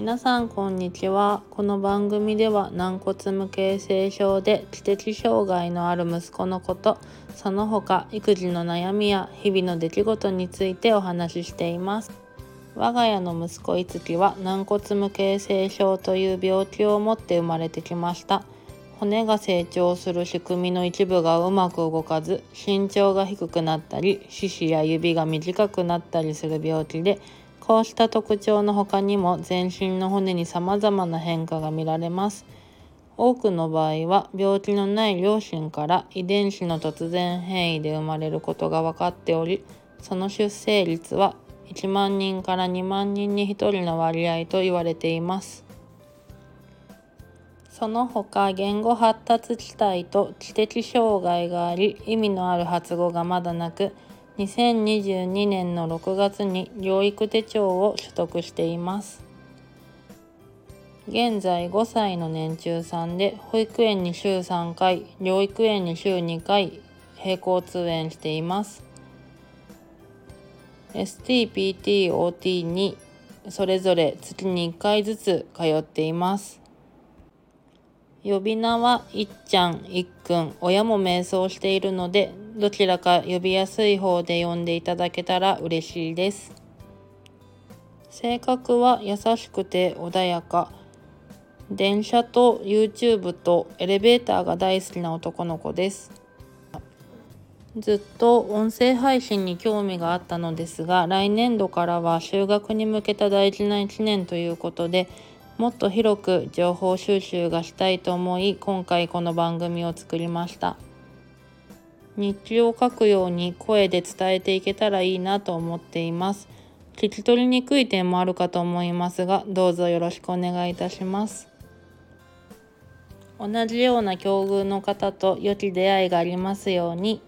皆さんこんにちは。この番組では軟骨無形成症で知的障害のある息子のことその他育児の悩みや日々の出来事についてお話ししています。我が家の息子いつきは軟骨無形成症という病気を持って生まれてきました。骨が成長する仕組みの一部がうまく動かず身長が低くなったり四肢や指が短くなったりする病気でこうした特徴の他にも全身の骨に様々な変化が見られます。多くの場合は病気のない両親から遺伝子の突然変異で生まれることが分かっておりその出生率は1万人から2万人に1人の割合と言われています。その他言語発達期待と知的障害があり意味のある発語がまだなく2022年の6月に療育手帳を取得しています。現在5歳の年中さんで保育園に週3回療育園に週2回並行通園しています。STPTOT にそれぞれ月に1回ずつ通っています。呼び名はいっちゃん、いっくん、親も瞑想しているので、どちらか呼びやすい方で呼んでいただけたら嬉しいです。性格は優しくて穏やか。電車と YouTube とエレベーターが大好きな男の子です。ずっと音声配信に興味があったのですが、来年度からは修学に向けた大事な1年ということで、もっと広く情報収集がしたいと思い今回この番組を作りました日記を書くように声で伝えていけたらいいなと思っています聞き取りにくい点もあるかと思いますがどうぞよろしくお願いいたします同じような境遇の方と良き出会いがありますように。